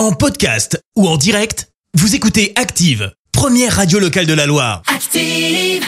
En podcast ou en direct, vous écoutez Active, première radio locale de la Loire. Active.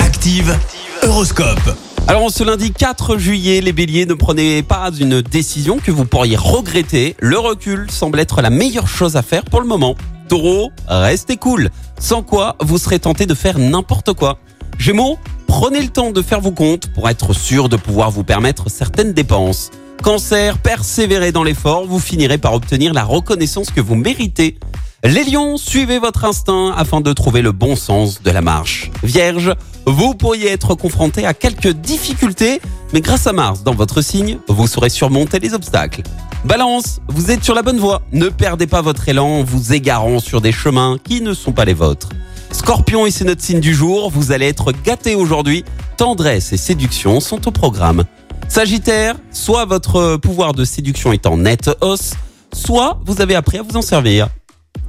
Active, Horoscope. Alors, ce lundi 4 juillet, les béliers, ne prenez pas une décision que vous pourriez regretter. Le recul semble être la meilleure chose à faire pour le moment. Taureau, restez cool. Sans quoi, vous serez tenté de faire n'importe quoi. Gémeaux, prenez le temps de faire vos comptes pour être sûr de pouvoir vous permettre certaines dépenses. Cancer, persévérez dans l'effort, vous finirez par obtenir la reconnaissance que vous méritez. Les lions, suivez votre instinct afin de trouver le bon sens de la marche. Vierge, vous pourriez être confronté à quelques difficultés, mais grâce à Mars dans votre signe, vous saurez surmonter les obstacles. Balance, vous êtes sur la bonne voie. Ne perdez pas votre élan en vous égarant sur des chemins qui ne sont pas les vôtres. Scorpion et c'est notre signe du jour, vous allez être gâté aujourd'hui. Tendresse et séduction sont au programme. Sagittaire, soit votre pouvoir de séduction est en nette hausse, soit vous avez appris à vous en servir.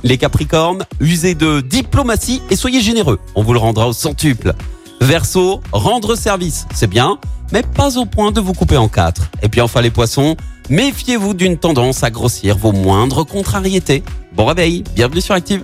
Les Capricornes, usez de diplomatie et soyez généreux, on vous le rendra au centuple. Verseau, rendre service, c'est bien, mais pas au point de vous couper en quatre. Et puis enfin les Poissons, méfiez-vous d'une tendance à grossir vos moindres contrariétés. Bon réveil, bienvenue sur Active.